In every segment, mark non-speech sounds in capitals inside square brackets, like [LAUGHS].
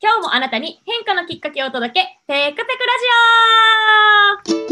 今日もあなたに変化のきっかけをお届け、テクテクラジ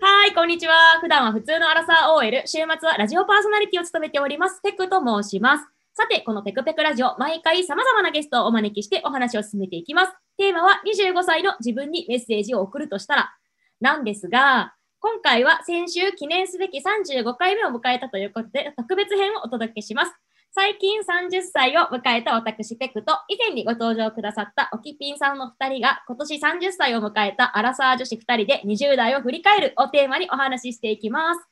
オはい、こんにちは。普段は普通のアラサー OL、週末はラジオパーソナリティを務めております、テクと申します。さて、このテクペクラジオ、毎回様々なゲストをお招きしてお話を進めていきます。テーマは25歳の自分にメッセージを送るとしたら、なんですが、今回は先週記念すべき35回目を迎えたということで、特別編をお届けします。最近30歳を迎えた私ペクと以前にご登場くださったおきぴんさんの2人が今年30歳を迎えたアラサー女子2人で20代を振り返るをテーマにお話ししていきます。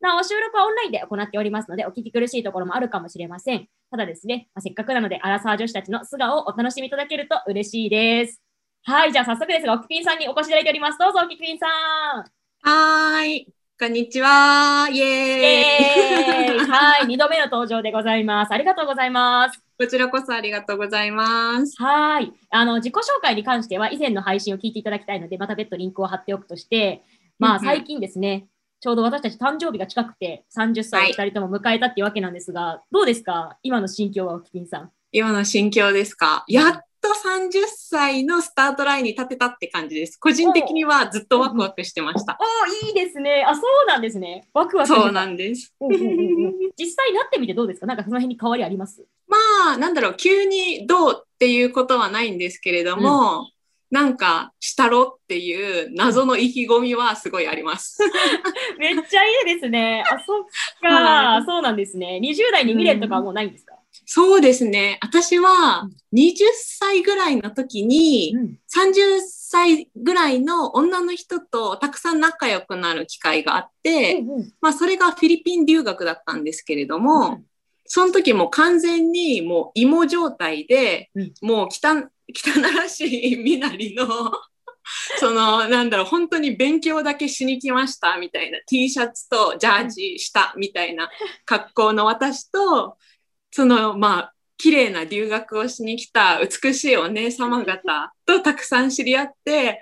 なお、収録はオンラインで行っておりますので、お聞き苦しいところもあるかもしれません。ただですね、まあ、せっかくなので、アラサー女子たちの素顔をお楽しみいただけると嬉しいです。はい、じゃあ早速ですが、おきぴんさんにお越しいただいております。どうぞ、おきぴんさん。はーい。こんにちは。イイエーイ。はい、2度目の登場でございます。ありがとうございます。こちらこそありがとうございます。はい。あの、自己紹介に関しては、以前の配信を聞いていただきたいので、また別途リンクを貼っておくとして、まあ、最近ですね、ちょうど私たち誕生日が近くて、30歳2人とも迎えたっていうわけなんですが、どうですか？今の心境は、おきぴんさん。今の心境ですか？やっと30歳のスタートラインに立てたって感じです。個人的にはずっとワクワクしてました。おーいいですね。あ、そうなんですね。ワクワクそうなんです。うんうんうんうん実際なってみてどうですか？なんかその辺に変わりあります？まあ、なんだろう、急にどうっていうことはないんですけれども、なんか、したろっていう謎の意気込みはすごいあります。[LAUGHS] めっちゃいいですね。あ、そっか、はいそうなんですね。20代に未練とかはもうないんですか、そうですね。私は20歳ぐらいの時に、うん。30歳ぐらいの女の人とたくさん仲良くなる機会があって、うんうん。まあそれがフィリピン留学だったんですけれども、その時もう完全にもう芋状態で、うん。もう汚汚らしい身なりの、[LAUGHS] そのなんだろう、本当に勉強だけしに来ましたみたいな T シャツとジャージしたみたいな格好の私と、そのまあ綺麗な留学をしに来た美しいお姉様方とたくさん知り合って、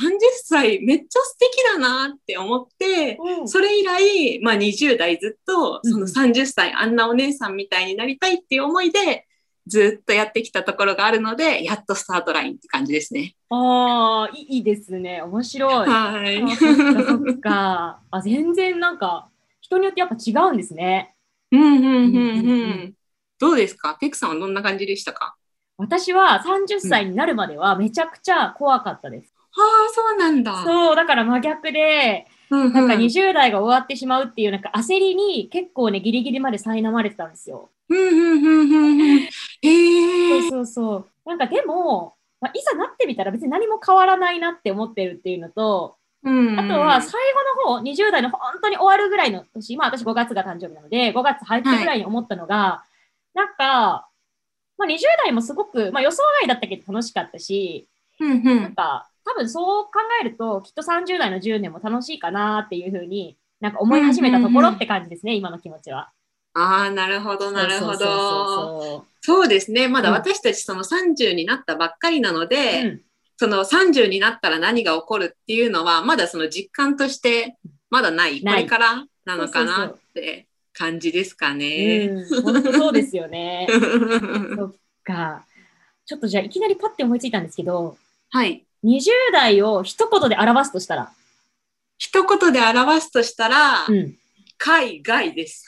あ30歳めっちゃ素敵だなって思って、うんそれ以来、まあ、20代ずっとその30歳、あんなお姉さんみたいになりたいっていう思いでずっとやってきたところがあるのでやっとスタートラインって感じですね。ああ、いいいですね。面白い。はい。あそっか。あ、全然なんか、人によってやっぱ違うんですね。うんうんうんうんうん。どうですか？ペクさんはどんな感じでしたか？私は30歳になるまではめちゃくちゃ怖かったです。ああ、そうなんだ。そう、だから真逆で、うんなんかうん20代が終わってしまうっていうなんか焦りに結構ね、ギリギリまで苛まれてたんですよ。うんうんうんうんうん。へえ。そうそうそう。なんかでも、まあ、いざなってみたら別に何も変わらないなって思ってるっていうのと、うんあとは最後の方、20代の本当に終わるぐらいの年、まあ私5月が誕生日なので、5月入ってぐらいに思ったのが、なんか、まあ20代もすごく、まあ予想外だったけど楽しかったし、うんうなんん。か多分そう考えると、きっと30代の10年も楽しいかなっていうふうに、なんか思い始めたところって感じですね、今の気持ちは。ああ、なるほど、なるほど。そうですね。まだうん私たちその30になったばっかりなので、うんその30になったら何が起こるっていうのは、まだその実感としてまだない。こないれからなのかなって感じですかね。うん、本当そうですよね。[LAUGHS] そっか。ちょっとじゃあいきなりパッて思いついたんですけど、はい。20代を一言で表すとしたら、一言で表すとしたら、うん、海外です。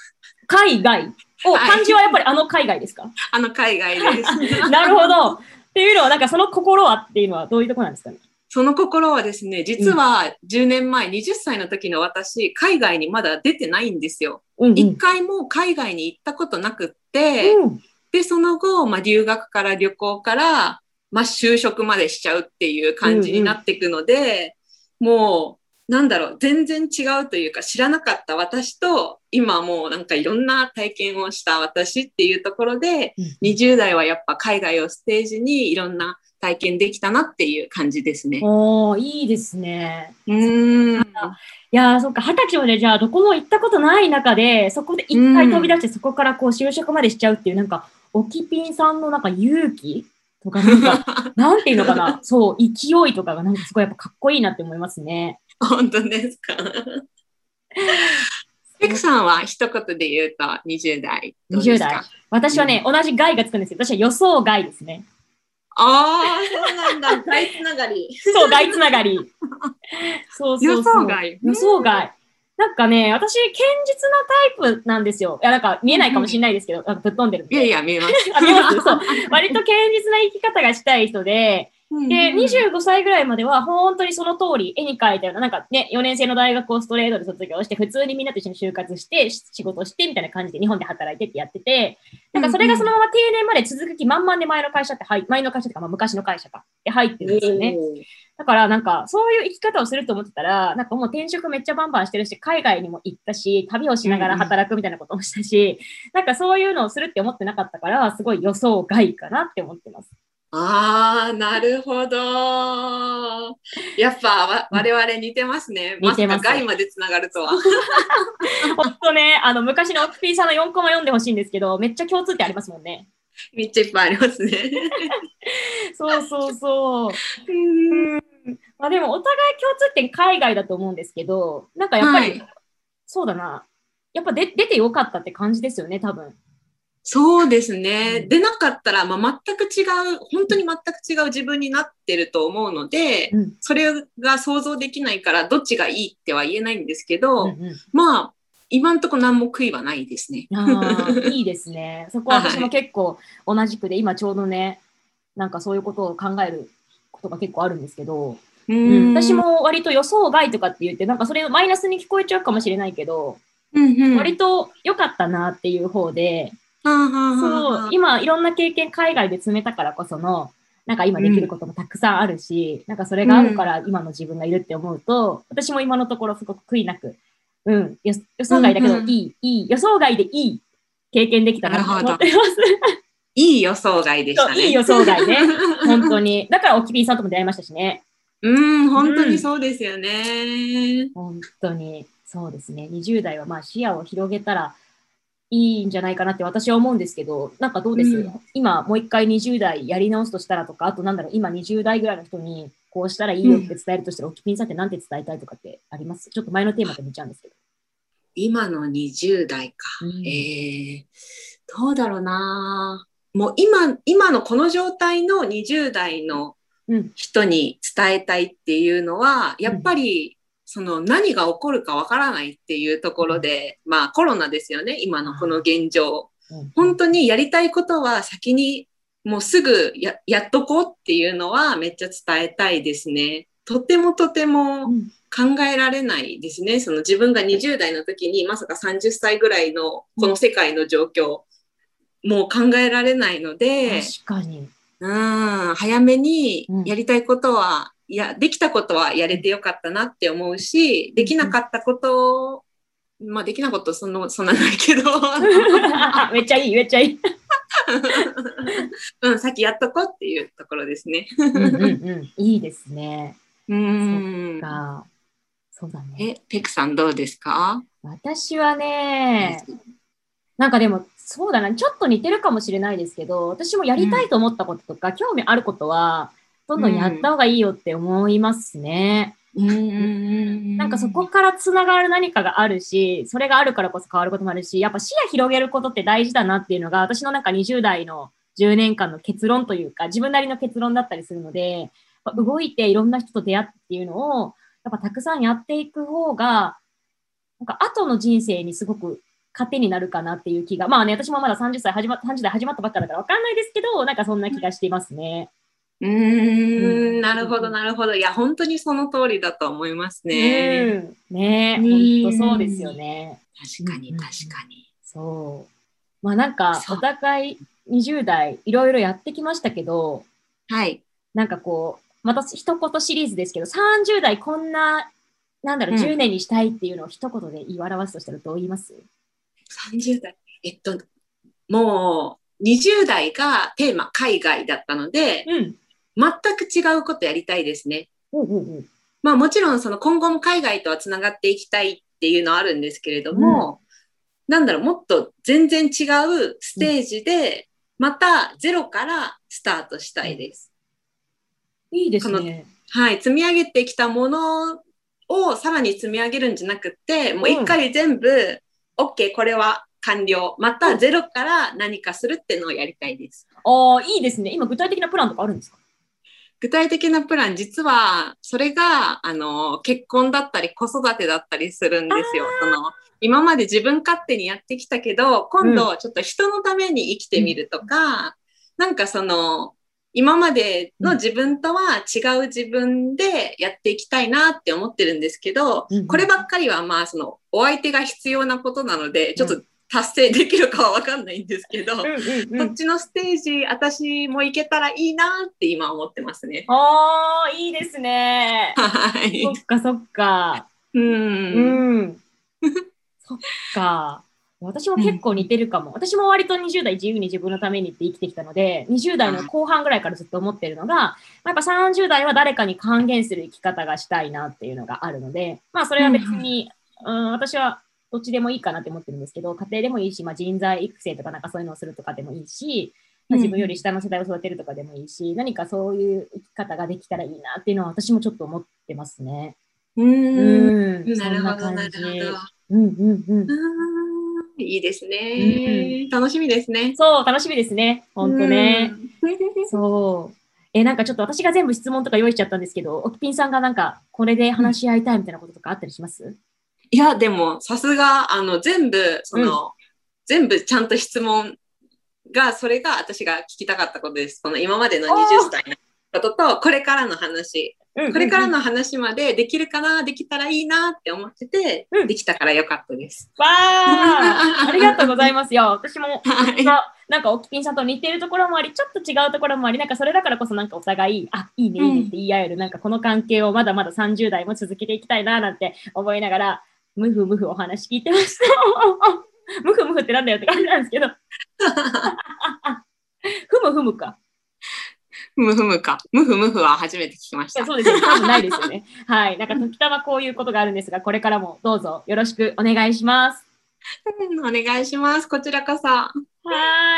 海外？お、はい漢字はやっぱりあの海外ですか？あの海外です。[LAUGHS] なるほど。っていうのは、なんかその心はっていうのはどういうところなんですかね？その心はですね、実は10年前、20歳の時の私、海外にまだ出てないんですよ。うん、うん。一回も海外に行ったことなくって、うんで、その後、まあ、留学から旅行から、まあ、就職までしちゃうっていう感じになっていくので、もう、なんだろう、全然違うというか、知らなかった私と、今もうなんかいろんな体験をした私っていうところで、20代はやっぱ海外をステージにいろんな体験できたなっていう感じですね。おー、いいですね。うーん。いやー、そっか、二十歳までじゃあどこも行ったことない中で、そこで一回飛び出して、そこからこう就職までしちゃうっていう、なんか、おきぴんさんのなんか勇気とか、なんか、[LAUGHS] なんていうのかな、そう、勢いとかがなんかすごいやっぱかっこいいなって思いますね。本当ですか？ペペクさんは一言で言うと20代どうですか？20代。私はね、同じ害がつくんですよ。私は予想外ですね。ああ、そうなんだ。大つながり。そう、害つながり。そうそうそう。予想外予想外。なんかね、私、堅実なタイプなんですよ。いや、なんか見えないかもしれないですけど、なんかぶっ飛んでるんで。いやいや、見えます。あ見えますそう。割と堅実な生き方がしたい人で、で、25歳ぐらいまでは本当にその通り絵に描いたような、なんかね、4年生の大学をストレートで卒業して、普通にみんなと一緒に就活して、し仕事してみたいな感じで日本で働いてってやってて、なんかそれがそのまま定年まで続く気満々で前の会社って入、前の会社っていうか、まあ、昔の会社か、で入ってるんですよね。だからなんかそういう生き方をすると思ってたら、なんかもう転職めっちゃバンバンしてるし、海外にも行ったし、旅をしながら働くみたいなこともしたし、なんかそういうのをするって思ってなかったから、すごい予想外かなって思ってます。ああ、なるほど。やっぱわ我々似てますね。似てますま外までつながるとは。ほんとね、あの昔のオキピーさんの4コマ読んでほしいんですけど、めっちゃ共通点ありますもんね。めっちゃいっぱいありますね。[LAUGHS] そうそうそう。まあでもお互い共通点海外だと思うんですけど、なんかやっぱり、はいそうだな。やっぱで出てよかったって感じですよね、多分。そうですね。うん。でなかったら、まあ、全く違う、本当に全く違う自分になってると思うので、うん。それが想像できないから、どっちがいいっては言えないんですけど、うんうん。まあ、今んとこ何も悔いはないですね。[LAUGHS] いいですね。そこは私も結構同じくで、今ちょうどね、なんかそういうことを考えることが結構あるんですけど、ううん。私、も割と予想外とかって言って、なんかそれマイナスに聞こえちゃうかもしれないけど、うんうん、割と良かったなっていう方で、そう、今いろんな経験海外で積めたからこその、なんか今できることもたくさんあるし、なんかそれがあるから今の自分がいるって思うと、私も今のところすごく悔いなく、うん、予予想外だけどうんうんいい、いい、予想外でいい経験できたなと思ってます。いい予想外でしたね。いい予想外ね。[LAUGHS] 本当に。だから、おきびんさんとも出会いましたしね。うん、本当にそうですよね。本当に。そうですね。20代はまあ視野を広げたらいいんじゃないかなって私は思うんですけど、なんかどうです、うん今もう一回20代やり直すとしたらとか、あとなんだろう、今20代ぐらいの人にこうしたらいいよって伝えるとしたら、おきぴんさんって何て伝えたいとかってあります？ちょっと前のテーマで見ちゃうんですけど。今の20代か。うんえー、どうだろうな。もう今、今のこの状態の20代のうん。人に伝えたいっていうのは、やっぱり、その何が起こるかわからないっていうところで、まあコロナですよね、今のこの現状。うん本当にやりたいことは先にもうすぐややっとこうっていうのはめっちゃ伝えたいですね。とてもとてもうん考えられないですね。その自分が20代の時にまさか30歳ぐらいのこの世界の状況、もう考えられないので、確かに。うん、早めにうんやりたいことは、いや、できたことはやれてよかったなって思うし、できなかったこと、まあできなことそのそんなないけど、[LAUGHS] めっちゃいい、めっちゃいい。[LAUGHS] うん、先やっとこうっていうところですね。うんうんうん。いいですね。[LAUGHS] うん。か。そうだね。え、ペクさんどうですか？私はね、なんかでも、そうだな、ちょっと似てるかもしれないですけど、私もやりたいと思ったこととか、興味あることは、どんどんやった方がいいよって思いますね。うん。なんかそこからつながる何かがあるし、それがあるからこそ変わることもあるし、やっぱ視野広げることって大事だなっていうのが、私のなんか20代の10年間の結論というか、自分なりの結論だったりするので、動いていろんな人と出会ってっていうのを、やっぱたくさんやっていく方が、なんか後の人生にすごく糧になるかなっていう気が、まあね、私もまだ30歳始まっ30代始まったばっかだから分かんないですけど、なんかそんな気がしていますね。うーん、なるほど、なるほど。いや、本当にその通りだと思いますね。うん。ねうん本当そうですよね。確かに、うん確かに。そう。まあなんかお互い20代いろいろやってきましたけど、はい。なんかこう、また一言シリーズですけど、30代こんな、なんだろう、うん10年にしたいっていうのを一言で言い表すとしたらどう言います？30代。えっと、もう、20代がテーマ海外だったので、うん。全く違うことやりたいですね。まあもちろんその今後も海外とはつながっていきたいっていうのはあるんですけれども、なんだろう、もっと全然違うステージで、またゼロからスタートしたいです。いいですね。はい、積み上げてきたものをさらに積み上げるんじゃなくって、もう一回全部 OK これは完了またゼロから何かするっていうのをやりたいです。ああ、いいですね。今、具体的なプランとかあるんですか？具体的なプラン実はそれがあの結婚だったり子育てだったりするんですよ。その今まで自分勝手にやってきたけど今度ちょっと人のために生きてみるとか、なんかその今までの自分とは違う自分でやっていきたいなって思ってるんですけど、うん。こればっかりはまあそのお相手が必要なことなのでちょっと達成できるかは分かんないんですけど、うんうんうん。そっちのステージ私も行けたらいいなって今思ってますね。ああ、いいですね。はいそ。っかそっか。う。うんん。[LAUGHS] そっか。私も結構似てるかも。私も割と20代自由に自分のためにって生きてきたので、20代の後半ぐらいからずっと思ってるのが、まあやっぱ30代は誰かに還元する生き方がしたいなっていうのがあるので、まあそれは別に、うん、私はどっちでもいいかなって思ってるんですけど、家庭でもいいし、まあ、人材育成とかなんかそういうのをするとかでもいいし、まあ自分より下の世代を育てるとかでもいいし、何かそういう生き方ができたらいいなっていうのは私もちょっと思ってますね。う。うんん。なるほど、なるほど。うんうんうん。うんいいですね。楽しみですね。そう、楽しみですね。ほんとね。うん。そう。え、なんかちょっと私が全部質問とか用意しちゃったんですけど、おきぴんさんがなんか、これで話し合いたいみたいなこととかあったりします？いや、でも、さすが、あの、全部、その、全部ちゃんと質問が、それが私が聞きたかったことです。この今までの20歳のことと、これからの話。これからの話までできるかな、できたらいいなって思ってて、うんできたからよかったです。わあ [LAUGHS] ありがとうございますよ。私も、[LAUGHS] はいなんかおきぴんさんと似てるところもあり、ちょっと違うところもあり、なんかそれだからこそなんかお互い、あ、いいね、いいねって言い合える、なんかこの関係をまだまだ30代も続けていきたいななんて思いながら、ムフムフお話聞いてました。[LAUGHS] ムフムフってなんだよって感じなんですけど、ふむふむか。ふむふむか。むふむふは初めて聞きました。そうですね。多分ないですよね。はい。なんか時たまこういうことがあるんですが、これからもどうぞよろしくお願いします。うんお願いします。こちらこそ。は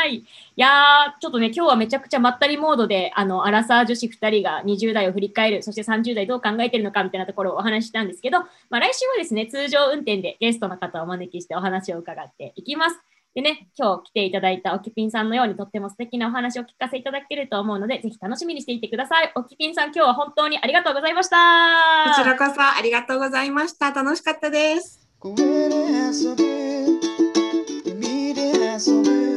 ーい。いやー、ちょっとね、今日はめちゃくちゃまったりモードで、あの、アラサー女子2人が20代を振り返る、そして30代どう考えてるのかみたいなところをお話ししたんですけど、まあ、来週はですね、通常運転でゲストの方をお招きしてお話を伺っていきます。でね、今日来ていただいたおきぴんさんのようにとっても素敵なお話を聞かせいただけると思うので、ぜひ楽しみにしていてください。おきぴんさん、今日は本当にありがとうございました。こちらこそありがとうございました。楽しかったです。castle.